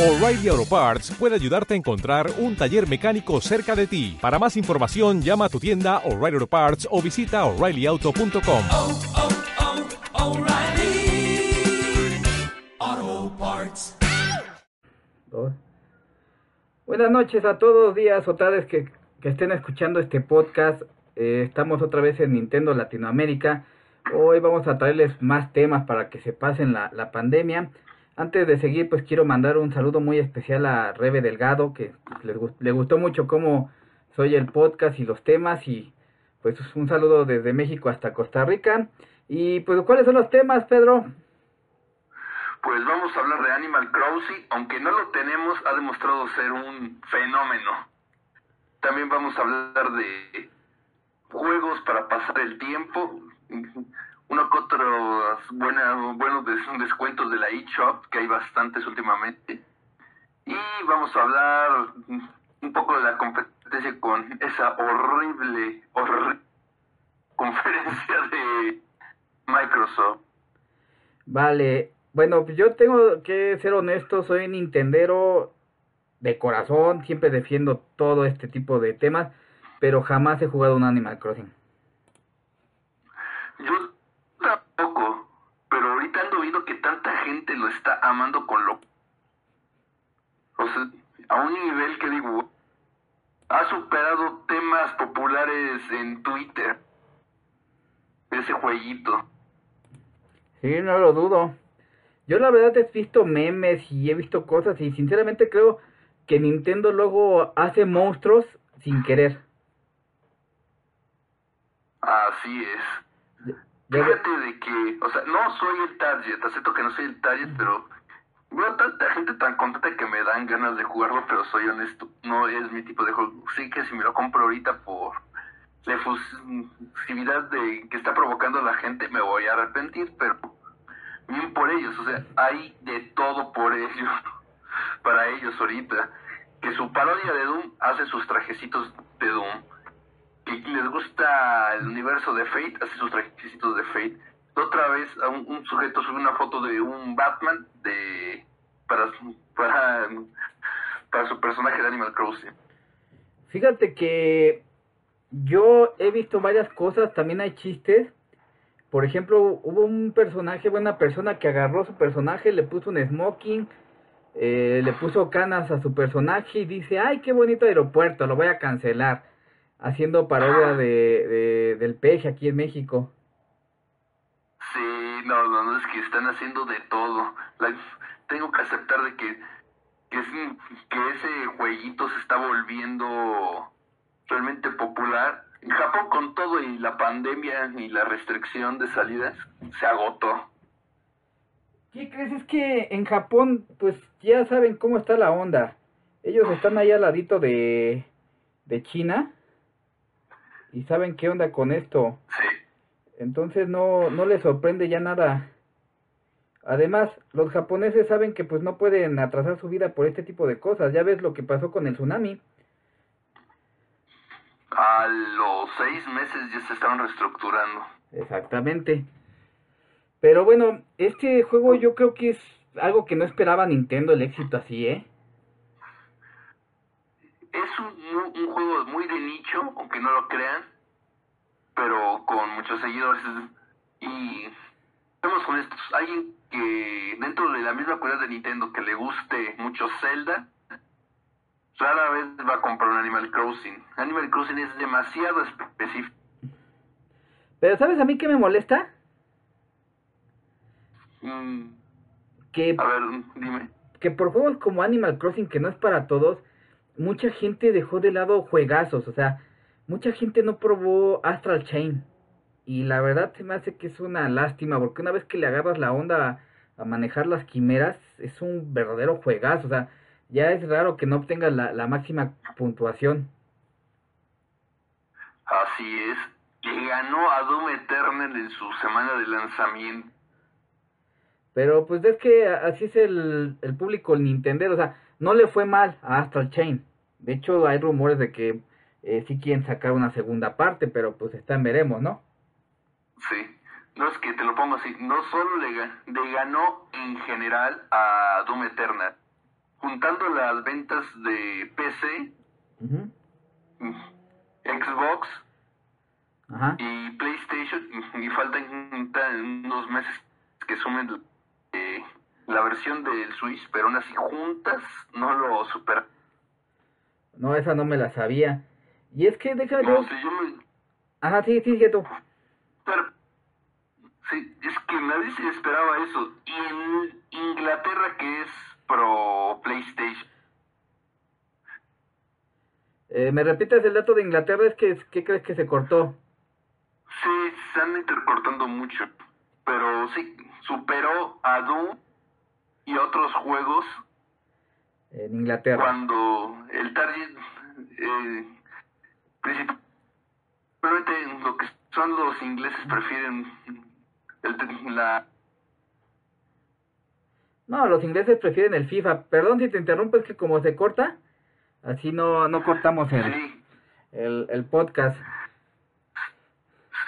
O'Reilly Auto Parts puede ayudarte a encontrar un taller mecánico cerca de ti. Para más información, llama a tu tienda O'Reilly Auto Parts o visita oreillyauto.com. oh, oh. Dos. Buenas noches a todos, días o tardes que, que estén escuchando este podcast. Eh, estamos otra vez en Nintendo Latinoamérica. Hoy vamos a traerles más temas para que se pasen la, la pandemia. Antes de seguir, pues quiero mandar un saludo muy especial a Rebe Delgado, que le, le gustó mucho cómo soy el podcast y los temas. Y pues un saludo desde México hasta Costa Rica. Y pues, ¿cuáles son los temas, Pedro? Pues vamos a hablar de Animal Crossing, aunque no lo tenemos, ha demostrado ser un fenómeno. También vamos a hablar de juegos para pasar el tiempo, uno que otros buena, buenos des- descuentos de la eShop, que hay bastantes últimamente. Y vamos a hablar un poco de la competencia con esa horrible, horrible conferencia de Microsoft. Vale, bueno, pues yo tengo que ser honesto, soy nintendero de corazón, siempre defiendo todo este tipo de temas, pero jamás he jugado un Animal Crossing. Yo lo está amando con lo... O sea, a un nivel que digo, ha superado temas populares en Twitter. Ese jueguito. Sí, no lo dudo. Yo la verdad he visto memes y he visto cosas y sinceramente creo que Nintendo luego hace monstruos sin querer. Así es. Fíjate de que, o sea, no soy el target, acepto que no soy el target, pero veo tanta gente tan contenta que me dan ganas de jugarlo, pero soy honesto, no es mi tipo de juego. Sí que si me lo compro ahorita por la efusividad de que está provocando la gente, me voy a arrepentir, pero bien por ellos, o sea, hay de todo por ellos, para ellos ahorita. Que su parodia de Doom hace sus trajecitos de Doom que les gusta el universo de Fate, hace sus trajecitos de Fate. Otra vez a un, sujeto sube una foto de un Batman de para para, para su personaje de Animal Crossing. Fíjate que yo he visto varias cosas, también hay chistes. Por ejemplo, hubo un personaje, una persona que agarró su personaje, le puso un smoking, eh, le puso canas a su personaje y dice, ay, qué bonito aeropuerto, lo voy a cancelar. Haciendo parodia de, de- del peje aquí en México. Sí, no, no, no, es que están haciendo de todo. La- tengo que aceptar de que, que, es- que ese jueguito se está volviendo realmente popular. En Japón con todo y la pandemia y la restricción de salidas se agotó. ¿Qué crees? Es que en Japón, pues ya saben cómo está la onda. Ellos están ahí al ladito de, de China y saben qué onda con esto. Sí. Entonces no, no les sorprende ya nada. Además, los japoneses saben que pues no pueden atrasar su vida por este tipo de cosas. Ya ves lo que pasó con el tsunami. A los seis meses ya se estaban reestructurando. Exactamente. Pero bueno, este juego yo creo que es algo que no esperaba Nintendo el éxito así, ¿eh? Es un, un- juego muy de nicho, aunque no lo crean, pero con muchos seguidores. Y seamos honestos, alguien que dentro de la misma comunidad de Nintendo que le guste mucho Zelda, rara vez va a comprar un Animal Crossing. Animal Crossing es demasiado específico. Pero ¿sabes a mí qué me molesta? Mm, Que a ver, dime. que por juegos como Animal Crossing, que no es para todos, mucha gente dejó de lado juegazos, o sea, mucha gente no probó Astral Chain. Y la verdad se me hace que es una lástima, porque una vez que le agarras la onda a, a manejar las quimeras, es un verdadero juegazo, o sea, ya es raro que no obtengas la, la máxima puntuación. Así es. Le ganó a Doom Eternal en su semana de lanzamiento. Pero pues es que así es el, el público, el Nintendo, o sea, no le fue mal a Astral Chain. De hecho, hay rumores de que eh, sí quieren sacar una segunda parte, pero pues está en veremos, ¿no? Sí. No es que te lo pongo así. No solo le, le ganó en general a Doom Eternal. juntando las ventas de PC, Xbox Ajá. y PlayStation, y faltan ta- unos meses que sumen eh, la versión del Switch, pero aún así juntas no lo superan. No, esa no me la sabía. Y es que déjame No sé, yo me... Ajá, sí, sí, tú. Pero, sí, es que nadie se esperaba eso. Y en Inglaterra, que es pro PlayStation, Eh, ¿Me repites el dato de Inglaterra? Es que, ¿qué crees que se cortó? sí, se están intercortando mucho. Pero sí, superó a Doom y otros juegos En Inglaterra. cuando el target, eh, principalmente lo que son los ingleses prefieren el, la No, los ingleses prefieren el FIFA. Perdón si te interrumpo, es que como se corta, así no, no cortamos el, sí, el, el podcast.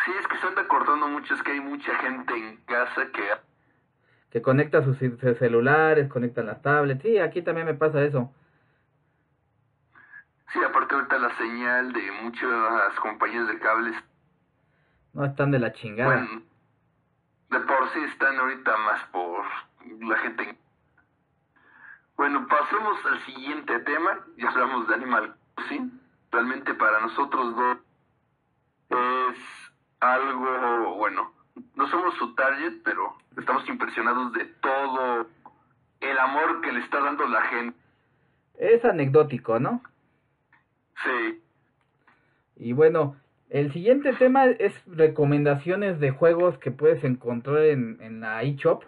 sí es que se anda cortando mucho, es que hay mucha gente en casa que Que conecta sus, celulares, conectan las tablets. Sí, aquí también me pasa eso. sí aparte ahorita la señal de muchas compañías de cables No están de la chingada. bueno de por sí están ahorita más por la gente en- bueno pasemos al siguiente tema ya hablamos de Animal Crossing realmente para nosotros dos es algo bueno no somos su target pero estamos impresionados de todo el amor que le está dando la gente Es anecdótico, ¿no? sí Y bueno, el siguiente tema es recomendaciones de juegos que puedes encontrar en, en la eShop.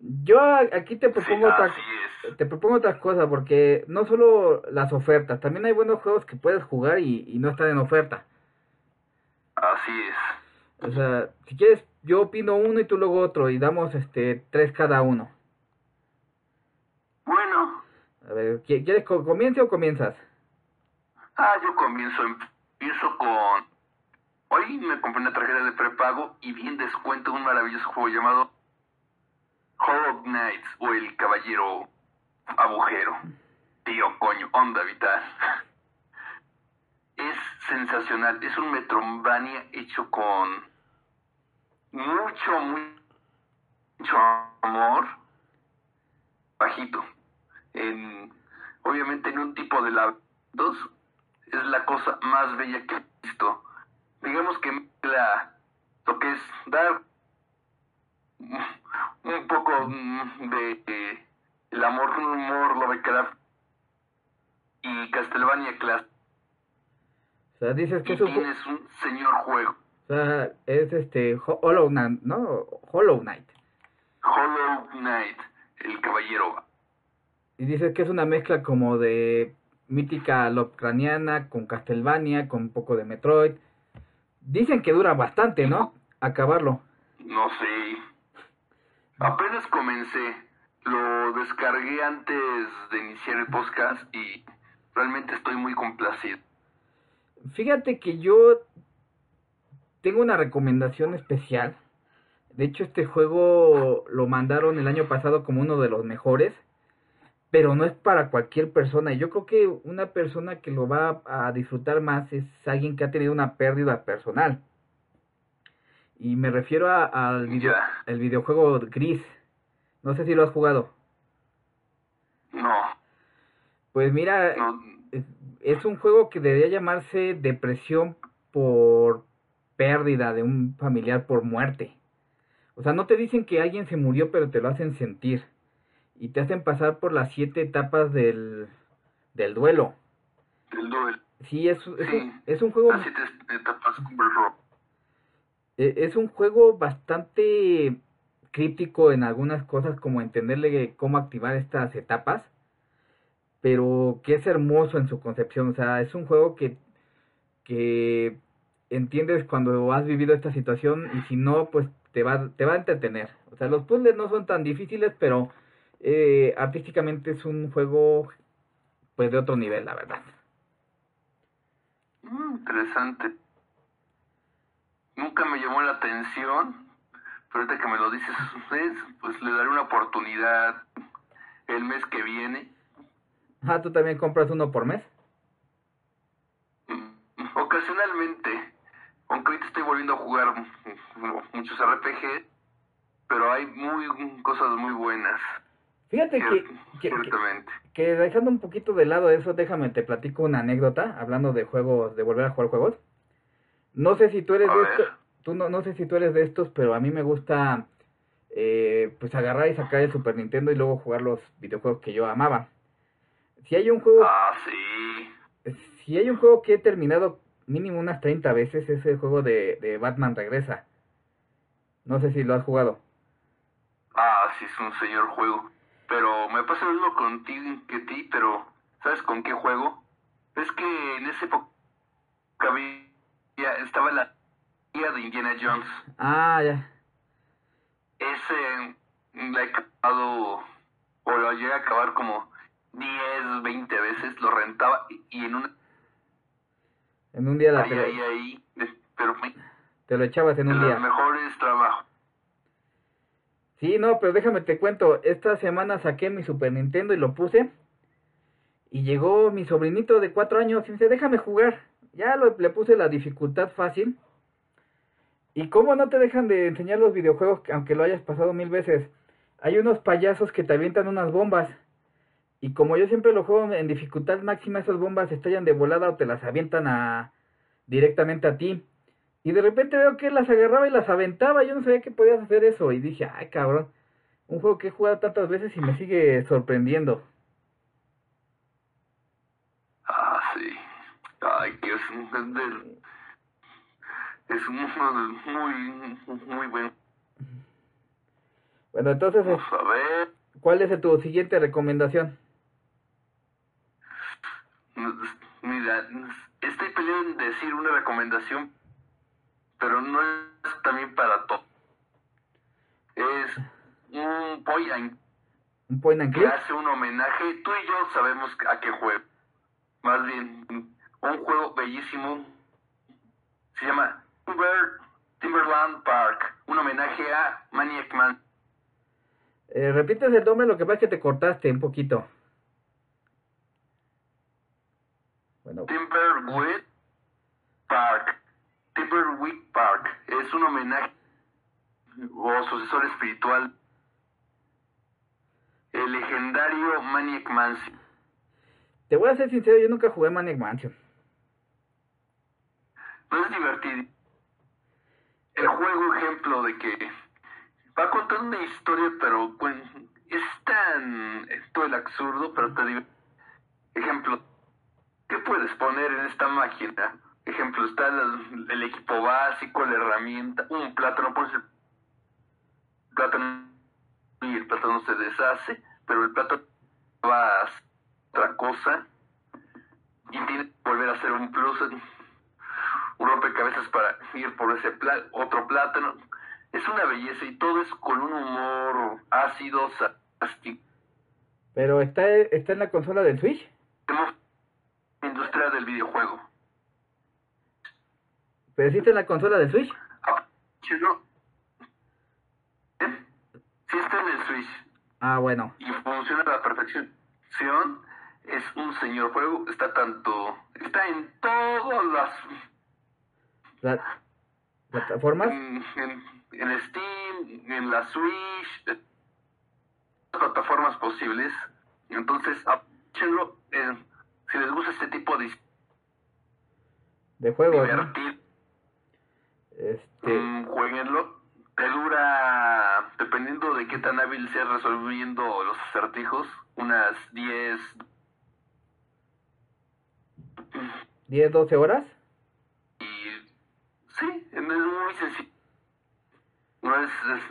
Yo aquí te propongo sí, otra, te propongo otra cosa porque no solo las ofertas, también hay buenos juegos que puedes jugar y, y no están en oferta. así es O sea, si quieres, yo opino uno y tú luego otro y damos este tres cada uno. bueno A ver, ¿qui- ¿quieres que comience o comienzas? Ah, yo comienzo, empiezo con... Hoy me compré una tarjeta de prepago y vi en descuento un maravilloso juego llamado Hollow Knights o El Caballero Agujero. Tío, coño, onda vital. Es sensacional, es un Metroidvania hecho con mucho, mucho amor. Bajito. En, obviamente en un tipo de laberintos es la cosa más bella que he visto. Digamos que mezcla lo que es dar un poco de eh, el amor humor Lovecraft y Castlevania Class O sea, dices que y es un, tienes un señor juego o sea, es este Ho- Hollow Knight, ¿no? Hollow Knight. Hollow Knight el caballero Y dices que es una mezcla como de mítica Lovecraftiana con Castlevania, con un poco de Metroid. Dicen que dura bastante, ¿no? Acabarlo. no sé apenas comencé lo descargué antes de iniciar el podcast y realmente estoy muy complacido Fíjate que yo tengo una recomendación especial. De hecho, este juego lo mandaron el año pasado como uno de los mejores, pero no es para cualquier persona. Y Yo creo que una persona que lo va a disfrutar más es alguien que ha tenido una pérdida personal. Y me refiero al video- Ya. el videojuego Gris. No sé si lo has jugado. no Pues mira, no es un juego que debería llamarse depresión por pérdida de un familiar por muerte. O sea, no te dicen que alguien se murió, pero te lo hacen sentir. Y te hacen pasar por las siete etapas del, del duelo. el duel Sí, es, es, Sí. un, es un juego las siete etapas e- es un juego bastante críptico en algunas cosas, como entenderle cómo activar estas etapas, pero que es hermoso en su concepción. O sea, es un juego que, que entiendes cuando has vivido esta situación y si no, pues te va, te va a entretener. O sea, los puzzles no son tan difíciles, pero eh, artísticamente es un juego pues de otro nivel, la verdad. Mm, interesante. Nunca me llamó la atención, pero ahorita que me lo dices, pues, pues le daré una oportunidad. el mes que viene. Ah, ¿tú también compras uno por mes? Mm, Ocasionalmente, aunque ahorita estoy volviendo a jugar muchos RPG, pero hay muy cosas muy buenas. Fíjate que, que, que, ciertamente. que dejando un poquito de lado eso, déjame te platico una anécdota, hablando de juegos, de volver a jugar juegos. No sé si tú eres A de estos, tú no, no sé si tú eres de estos, pero a mí me gusta eh, pues agarrar y sacar el Super Nintendo y luego jugar los videojuegos que yo amaba. Si hay un juego, Ah, sí. si hay un juego que he terminado mínimo unas 30 veces, es el juego de, de Batman Regresa. No sé si lo has jugado. Ah, sí, es un señor juego. Pero me pasa lo mismo contigo que ti, pero ¿sabes con qué juego? Es que en esa época había, estaba la guía de Indiana Jones. Ah, ya. Ese la he acabado, o lo llegué a acabar como 10, 20 veces, lo rentaba y en una... En un día la Ahí, te, lo- ahí, ahí, pero te lo echabas en de un los día. mejores trabajos. Sí, no, pero déjame te cuento, esta semana saqué mi Super Nintendo y lo puse y llegó mi sobrinito de cuatro años y me dice, déjame jugar. Ya lo- le puse la dificultad fácil. ¿Y cómo no te dejan de enseñar los videojuegos aunque lo hayas pasado mil veces? Hay unos payasos que te avientan unas bombas. Y como yo siempre lo juego en dificultad máxima, esas bombas estallan de volada o te las avientan a directamente a ti. Y de repente veo que las agarraba y las aventaba. Yo no sabía que podías hacer eso. Y dije, ay cabrón, un juego que he jugado tantas veces y me sigue sorprendiendo. Ah, sí. Ay, que es, es, del- es de- muy, muy bueno. Bueno, entonces, Vamos a ver. ¿cuál es tu siguiente recomendación? Mira, estoy peleando en decir una recomendación, pero no es también para todo. Es un point and ¿Un point and que click? hace un homenaje. Tú y yo sabemos a qué juego. Más bien, un juego bellísimo. Se llama Timber, Timberland Park. Un homenaje a Maniac Man. Eh, repites el nombre, lo que pasa es que te cortaste un poquito. Bueno, Timberwood Park. Timberwood Park. Es un homenaje o sucesor espiritual. El legendario Maniac Mansion. te voy a ser sincero, yo nunca jugué Maniac Mansion. No es divertido. El juego ejemplo de que va contando una historia, pero es tan todo el absurdo, pero te div- Ejemplo, ¿qué puedes poner en esta máquina? Ejemplo, está el, el equipo básico, la herramienta, un plátano, pones el plátano y el plátano se deshace, pero el plátano va a otra cosa y tiene que volver a hacer un plus un rompecabezas para ir por ese otro plátano. Es una belleza y todo es con un humor ácido, sarcástico. Pero está, está en la consola del Switch. Industria del videojuego. Pero en la consola del Switch. Ah. ¿Eh? Sí está en el Switch Ah, bueno. y funciona a la perfección. Es un señor juego, está tanto, está en todas las Pla- ¿Plataformas? en, en, en Steam, en la Switch, eh, plataformas posibles. Entonces, aprovechenlo. eh, si les gusta este tipo de De juegos, ¿no? divertir, Este, mm, jueguenlo. Te dura, dependiendo de qué tan hábil seas resolviendo los acertijos, unas 10, 10, 12 horas. y sí, es muy sencillo. No es, es,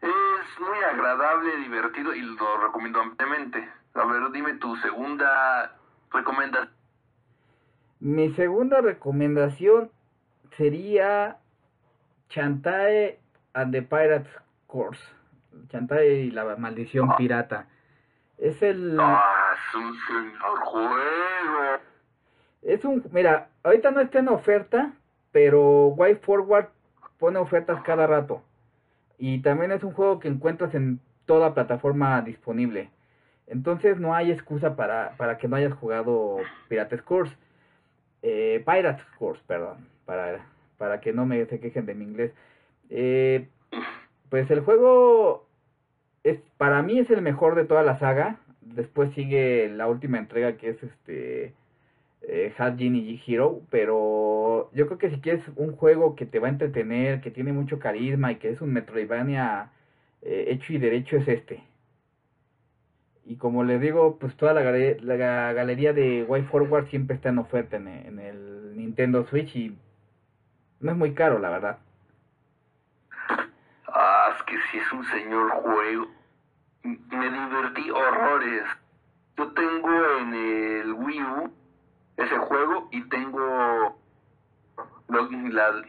es muy agradable, divertido y lo recomiendo ampliamente. A ver, dime tu segunda recomendación. Mi segunda recomendación sería Chantae and the Pirates Course. Chantae y la maldición Ah. pirata. Es el... Ah, es un señor juego. Es un... Mira, ahorita no está en oferta, pero Way Forward pone ofertas cada rato. Y también es un juego que encuentras en toda plataforma disponible. Entonces no hay excusa para, para que no hayas jugado Pirates Course. Eh, Pirates Course, perdón, para, para que no me se quejen de mi inglés. Eh, pues el juego es para mí es el mejor de toda la saga. Después sigue la última entrega que es este eh, Hat Genie Hero, pero yo creo que si quieres un juego que te va a entretener, que tiene mucho carisma y que es un Metroidvania eh, hecho y derecho es este. Y como les digo, pues toda la, galería, de Way Forward siempre está en oferta en, el Nintendo Switch y no es muy caro, la verdad. Ah, es que sí es un señor juego. Me divertí horrores. Yo tengo en el Wii U ese juego y tengo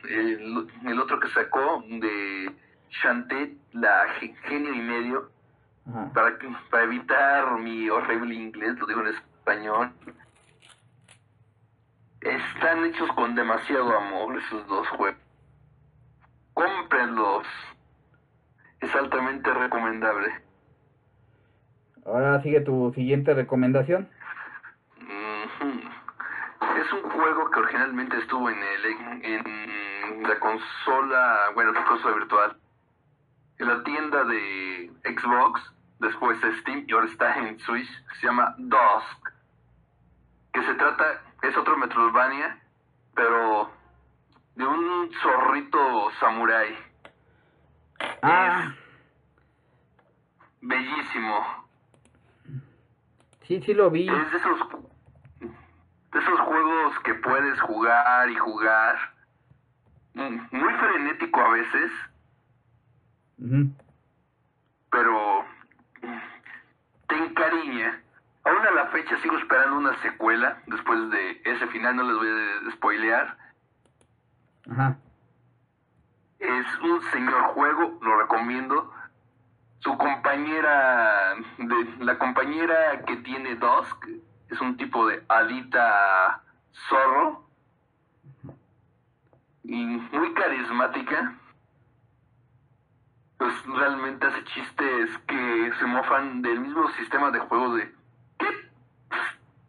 el, el otro que sacó de Shantae, la ge- genio y medio, Ajá. para, que- para evitar mi horrible inglés, lo digo en español. Están hechos con demasiado amor esos dos juegos. Cómprenlos. Es altamente recomendable. Ahora sigue tu siguiente recomendación. Es un juego que originalmente estuvo en el en la consola, bueno, la consola virtual, en la tienda de Xbox, después de Steam y ahora está en Switch, se llama Dusk, que se trata, es otro Metroidvania, pero de un zorrito samurái, Ah, bellísimo. sí, sí lo vi. Es de esos, de esos juegos que puedes jugar y jugar. Mm, Muy frenético a veces, Ujú. pero mm, te encariña. Aún a la fecha sigo esperando una secuela. Después de ese final no les voy a spoilear. Ajá. Es un señor juego, lo recomiendo. Su compañera, de, la compañera que tiene Dusk, es un tipo de hadita zorro. Y muy carismática. Pues realmente hace chistes que se mofan del mismo sistema de juegos de... ¿Qué?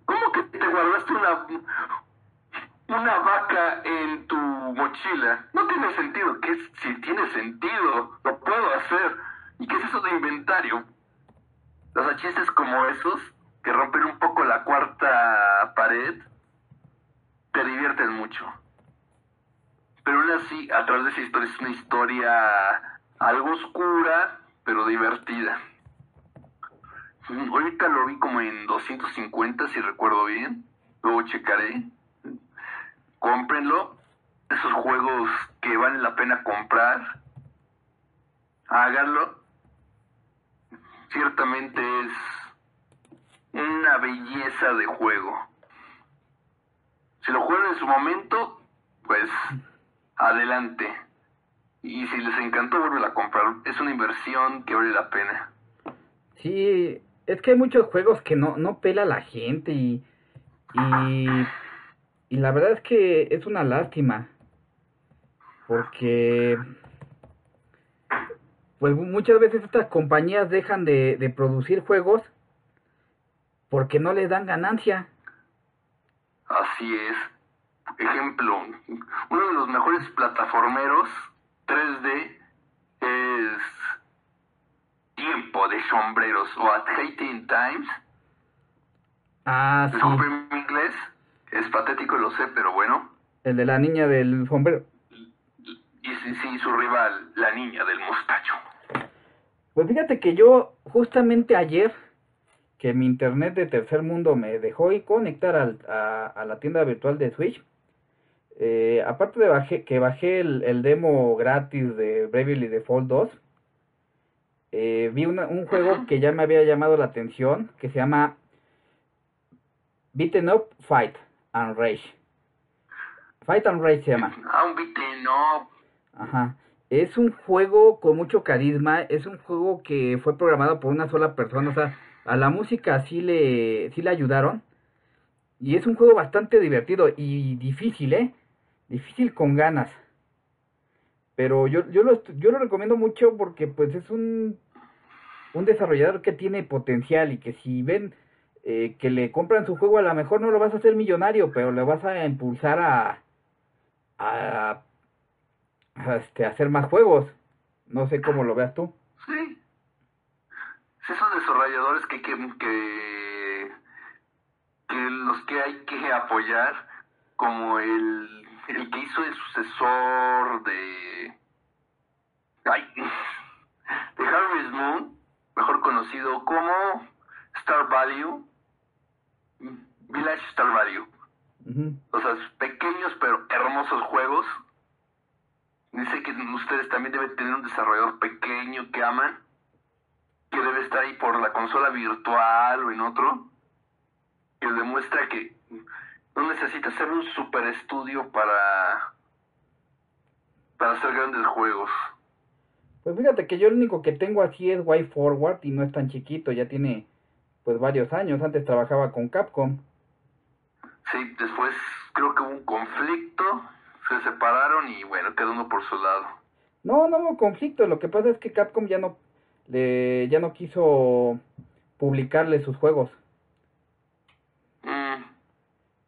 ¿Cómo que te guardaste una, una vaca en tu mochila. No tiene sentido. ¿Qué es? Si tiene sentido, lo puedo hacer. ¿Y qué es eso de inventario? Los chistes como esos, que rompen un poco la cuarta pared, te divierten mucho. Pero aún así, a través de esa historia es una historia algo oscura, pero divertida. Ahorita lo vi como en 250, si recuerdo bien. Luego checaré cómprenlo. Esos juegos que valen la pena comprar, háganlo. Ciertamente es una belleza de juego. Si lo juegan en su momento, pues adelante. Y si les encantó, vuelven a comprar. Es una inversión que vale la pena. Sí, es que hay muchos juegos que no, no pela la gente y, y, y la verdad es que es una lástima. Porque pues muchas veces estas compañías dejan de, de producir juegos porque no les dan ganancia. Así es. Ejemplo, uno de los mejores plataformeros 3D es Tiempo de Sombreros o At Hating Times. Ah, sí, mi inglés, es patético, lo sé, pero bueno. el de la niña del sombrero. Y sí, sí, su rival, la niña del mostacho. Pues fíjate que yo justamente ayer que mi internet de tercer mundo me dejó ir conectar al- a, a la tienda virtual de Switch. Eh, aparte de bajé, que bajé el, el demo gratis de Bravely Default 2, eh, vi una- un juego que ya me había llamado la atención, que se llama Beaten Up Fight and Rage. Fight and Rage se llama. Ah, un beaten up. Ajá. Es un juego con mucho carisma, es un juego que fue programado por una sola persona, o sea, a la música sí le, sí le ayudaron. Y es un juego bastante divertido y difícil, ¿eh? Difícil con ganas. Pero yo, yo, lo, yo lo recomiendo mucho porque pues es un... un desarrollador que tiene potencial y que si ven eh, que le compran su juego, a lo mejor no lo vas a hacer millonario, pero le vas a impulsar a, a, este, a hacer más juegos. No sé cómo lo veas tú. Sí. Sí, esos desarrolladores que, que, que, que los que hay que apoyar, como el, el que hizo el sucesor de... Ay, de Harvest Moon, mejor conocido como Star Value, Village Star Value. O sea, pequeños pero hermosos juegos. Dice que ustedes también deben tener un desarrollador pequeño que aman, que debe estar ahí por la consola virtual o en otro, que demuestra que no necesita ser un super estudio para, para hacer grandes juegos. Pues fíjate que yo el único que tengo así es Way Forward y no es tan chiquito, ya tiene pues varios años. Antes trabajaba con Capcom. Sí, después creo que hubo un conflicto, se separaron y bueno, quedó uno por su lado. No, no hubo conflicto. Lo que pasa es que Capcom ya no le ya no quiso publicarle sus juegos.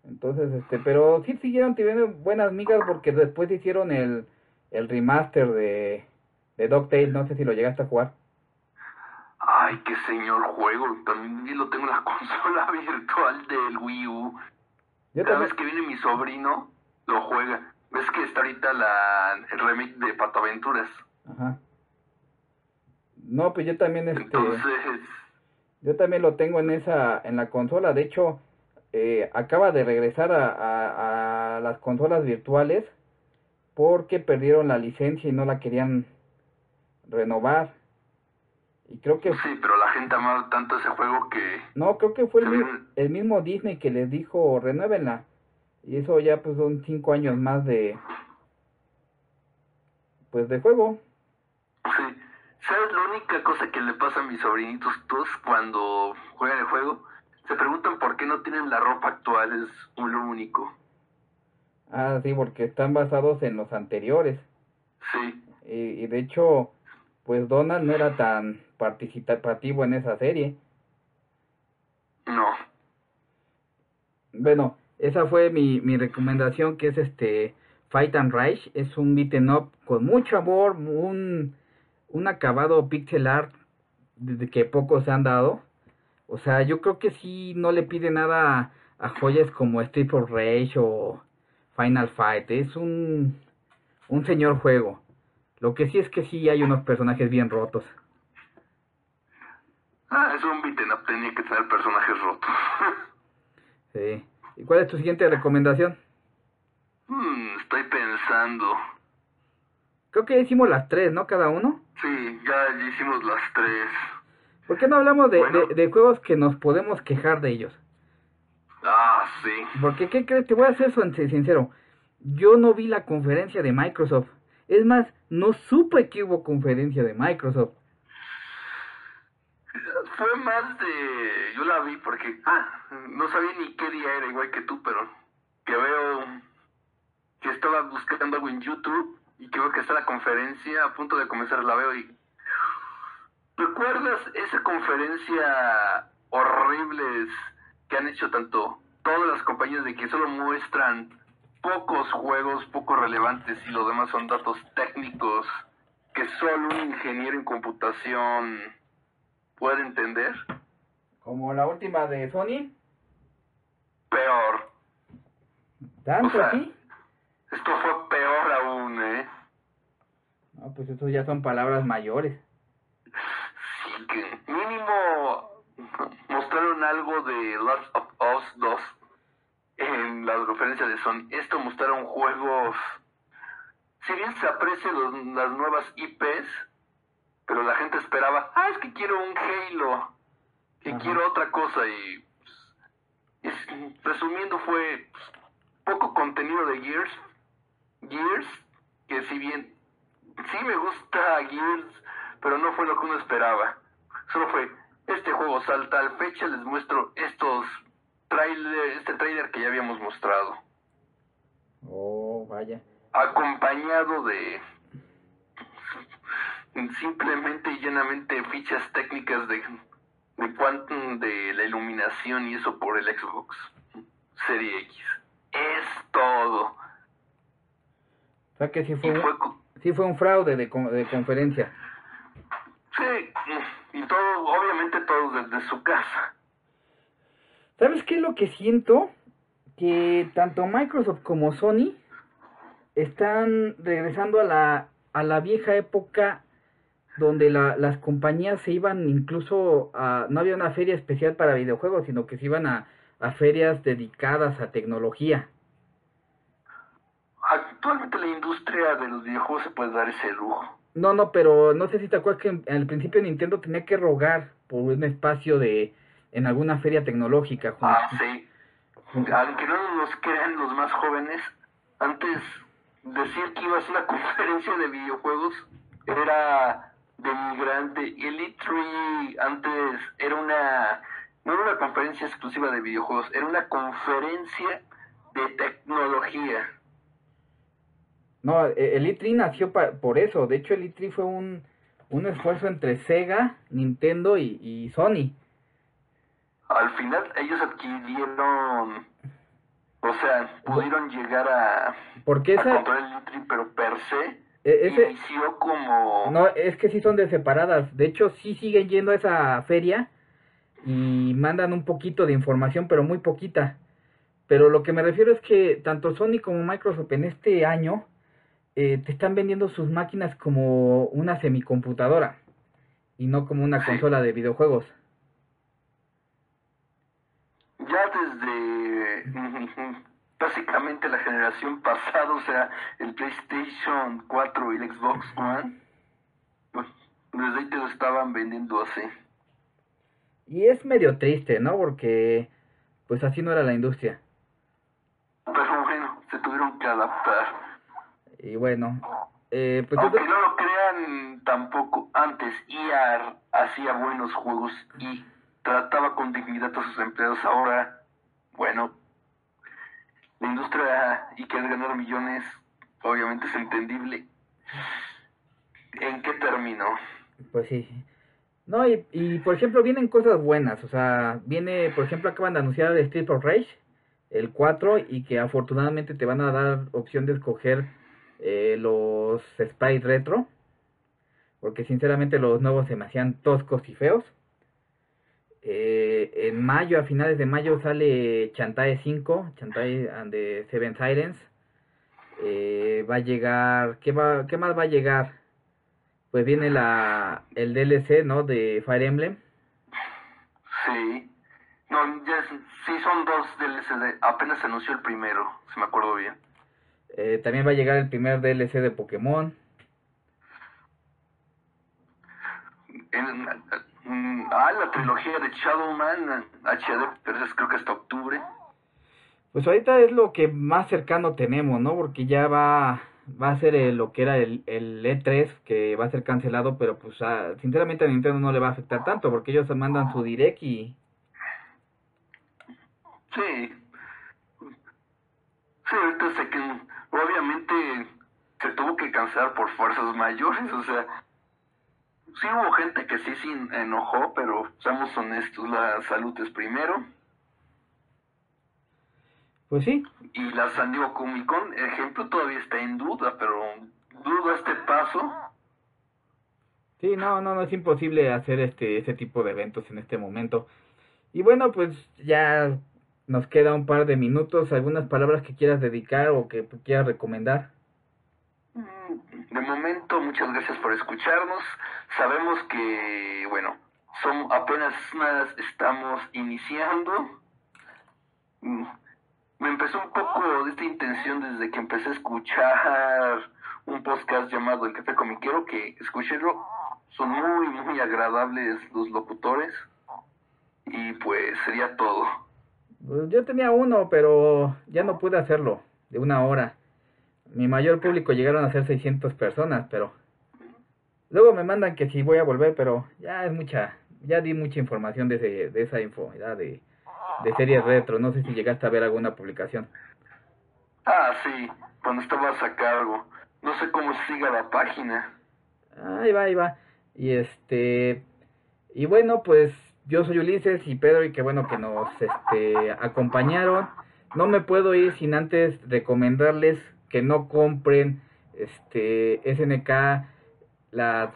Entonces, este, pero sí siguieron teniendo buenas migas porque después hicieron el, el remaster de, de DuckTales, no sé si lo llegaste a jugar. Ay, qué señor juego. También lo tengo en la consola virtual del Wii U. Yo Cada vez que viene mi sobrino, lo juega. Ves que está ahorita la, el remake de Pato Aventuras. ajá. No, pues yo también, este, Entonces, yo también lo tengo en esa, en la consola. De hecho, eh, acaba de regresar a, a, a las consolas virtuales porque perdieron la licencia y no la querían renovar. Y creo que sí, pero la gente amaba tanto ese juego que... No, creo que fue el mismo Disney que les dijo renuévenla. Y eso ya pues son cinco años más de pues de juego. Sí. ¿Sabes la única cosa que le pasa a mis sobrinitos todos cuando juegan el juego? Se preguntan por qué no tienen la ropa actual, es lo único. Ah, sí, porque están basados en los anteriores. Sí, Y, y de hecho, pues Donald no era tan participativo en esa serie. no. Bueno, esa fue mi, mi recomendación que es este Fight and Rise. Es un beaten up con mucho amor, un, un acabado pixel art que pocos se han dado. O sea, yo creo que sí no le pide nada a, joyas como Street of Rage o Final Fight. Es un, un señor juego. Lo que sí es que sí hay unos personajes bien rotos. Ah, es un beat'em up, tenía que tener personajes rotos. Sí. ¿Y cuál es tu siguiente recomendación? Hmm, estoy pensando. Creo que ya hicimos las tres, ¿no? Cada uno. Sí, ya, ya hicimos las tres. ¿Por qué no hablamos de, Bueno. de, de juegos que nos podemos quejar de ellos? Ah, sí. Porque, ¿qué crees? Te voy a ser sin- sincero. Yo no vi la conferencia de Microsoft. Es más, no supe que hubo conferencia de Microsoft. Fue más de... Yo la vi porque... Ah, no sabía ni qué día era, igual que tú, pero... Que veo... Que estaba buscando algo en YouTube y que veo que está la conferencia a punto de comenzar, la veo y... ¿Recuerdas esa conferencia horribles que han hecho tanto todas las compañías de que solo muestran pocos juegos poco relevantes y lo demás son datos técnicos que solo un ingeniero en computación puede entender? Como la última de Sony. Peor. ¿Tanto O sea, así? Esto fue peor aún, ¿eh? No, pues eso ya son palabras mayores. Que mínimo mostraron algo de Last of Us 2 en la conferencia de Sony. Esto mostraron juegos... Si bien se aprecian los- las nuevas IPs, pero la gente esperaba, ah, es que quiero un Halo, que Ajá. quiero otra cosa y... pues, es- resumiendo fue pues, poco contenido de Gears, Gears, que si bien sí me gusta Gears, pero no fue lo que uno esperaba. Solo fue, este juego salta al fecha, les muestro estos trailer, este trailer que ya habíamos mostrado, Oh, vaya. acompañado de simplemente y llenamente fichas técnicas de, de Quantum de la iluminación y eso por el Xbox Serie X. Es todo. O sea que sí fue, fue sí fue un fraude de, de conferencia. Sí, y todo, obviamente todo desde su casa. ¿Sabes qué es lo que siento? Que tanto Microsoft como Sony están regresando a la, a la vieja época donde la- las compañías se iban incluso a... No había una feria especial para videojuegos, sino que se iban a ferias dedicadas a tecnología. Actualmente la industria de los videojuegos se puede dar ese lujo. No, no, pero no sé si te acuerdas que en- al principio Nintendo tenía que rogar por un espacio de en alguna feria tecnológica. Ah, sí. Aunque no nos crean los más jóvenes, antes decir que ibas a una conferencia de videojuegos era denigrante. Y el E3 antes era una, no era una conferencia exclusiva de videojuegos, era una conferencia de tecnología. No, e- el E3 nació pa- por eso. De hecho, el E3 fue un, un esfuerzo entre Sega, Nintendo y, y Sony. Al final ellos adquirieron, o sea, pudieron llegar a, Porque a esa... controlar el E3, pero per se e- ese, inició como... no, es que sí son de separadas. De hecho, sí siguen yendo a esa feria y mandan un poquito de información, pero muy poquita. Pero lo que me refiero es que tanto Sony como Microsoft en este año eh, te están vendiendo sus máquinas como una semicomputadora y no como una Sí. consola de videojuegos. ya desde básicamente la generación pasada, o sea, el PlayStation 4 y el Xbox One, pues, desde ahí te lo estaban vendiendo así. Y es medio triste, ¿no? Porque pues así no era la industria. Pero bueno, se tuvieron que adaptar. Y bueno, eh, pues Aunque no lo crean tampoco, antes EAR hacía buenos juegos y trataba con dignidad a sus empleados. Ahora, bueno, la industria y querer ganar millones, obviamente es entendible. ¿En qué terminó? pues sí. No, y, y por ejemplo vienen cosas buenas, o sea, viene, por ejemplo, acaban de anunciar el Street of Rage, el 4, y que afortunadamente te van a dar opción de escoger eh, los sprites retro, porque sinceramente los nuevos se me hacían toscos y feos. Eh, en mayo, a finales de mayo, sale Chantae 5, Chantae and the Seven Sirens. Eh, va a llegar, ¿qué, va, ¿qué más va a llegar? Pues viene la el DLC, ¿no? De Fire Emblem. Sí. No, ya sí son dos DLC. Apenas se anunció el primero, si me acuerdo bien. Eh, también va a llegar el primer DLC de Pokémon. Mm, ah, la trilogía de Shadowman HD, pero es creo que hasta octubre. Pues ahorita es lo que más cercano tenemos, ¿no? Porque ya va, va a ser el- lo que era el, el E3, que va a ser cancelado, pero pues ah, sinceramente a Nintendo no le va a afectar tanto, porque ellos mandan su direct y... Sí. Sí, ahorita sé que se tuvo que cancelar por fuerzas mayores, o sea, sí hubo gente que sí se enojó, pero seamos honestos, la salud es primero. Pues sí, Y la San Diego Comic Con, ejemplo, todavía está en duda, pero dudo este paso. sí, no, no, no es imposible hacer este ese tipo de eventos en este momento. Y bueno, pues ya nos queda un par de minutos, algunas palabras que quieras dedicar o que quieras recomendar. Mm, De momento, muchas gracias por escucharnos. Sabemos que, bueno, son apenas unas- estamos iniciando. Mm, Me empezó un poco de esta intención desde que empecé a escuchar un podcast llamado El Café Comiquero, que escuchélo, son muy, muy agradables los locutores. Y pues sería todo. Pues yo tenía uno, pero ya no pude hacerlo, de una hora. Mi mayor público llegaron a ser 600 personas, pero... Luego me mandan que si voy a volver, pero ya es mucha... Ya di mucha información de, ese, de esa info, ya de, de series retro. No sé si llegaste a ver alguna publicación. Ah, sí, cuando estabas a cargo. No sé cómo siga la página. Ahí va, ahí va. Y este, y bueno, pues yo soy Ulises y Pedro y qué bueno que nos este, acompañaron. No me puedo ir sin antes recomendarles que no compren este SNK la,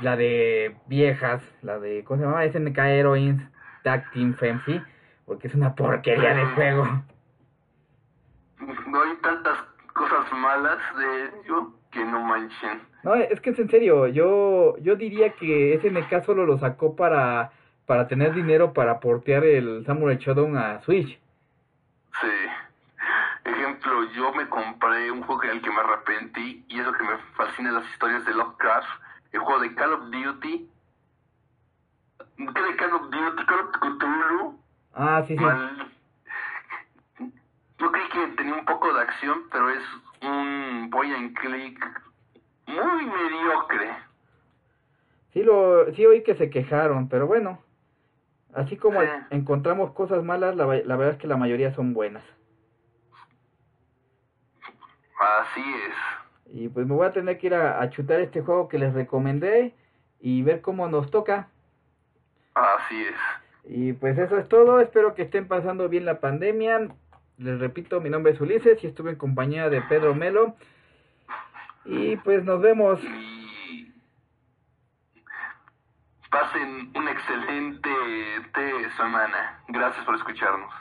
la de viejas, la de ¿cómo se llama? SNK Heroines Tag Team Fancy, porque es una porquería de juego. No hay tantas cosas malas de ello que no manchen. No, es que es en serio, yo yo diría que SNK solo lo sacó para para tener dinero para portear el Samurai Shodown a Switch. Sí. Ejemplo, yo me compré un juego al que me arrepentí y eso que me fascina las historias de Lovecraft, el juego de Call of Duty. ¿Qué de Call of Duty? Call of Cthulhu. Ah, sí, sí. Mal. Yo creí que tenía un poco de acción, pero es un point and click muy mediocre. Sí, lo, sí oí que se quejaron, pero bueno. Así como Sí. encontramos cosas malas, la, la verdad es que la mayoría son buenas. Así es. Y pues me voy a tener que ir a, a chutar este juego que les recomendé y ver cómo nos toca. Así es. Y pues eso es todo, espero que estén pasando bien la pandemia. Les repito, mi nombre es Ulises y estuve en compañía de Pedro Melo. Y pues nos vemos. Pasen una excelente te- semana. Gracias por escucharnos.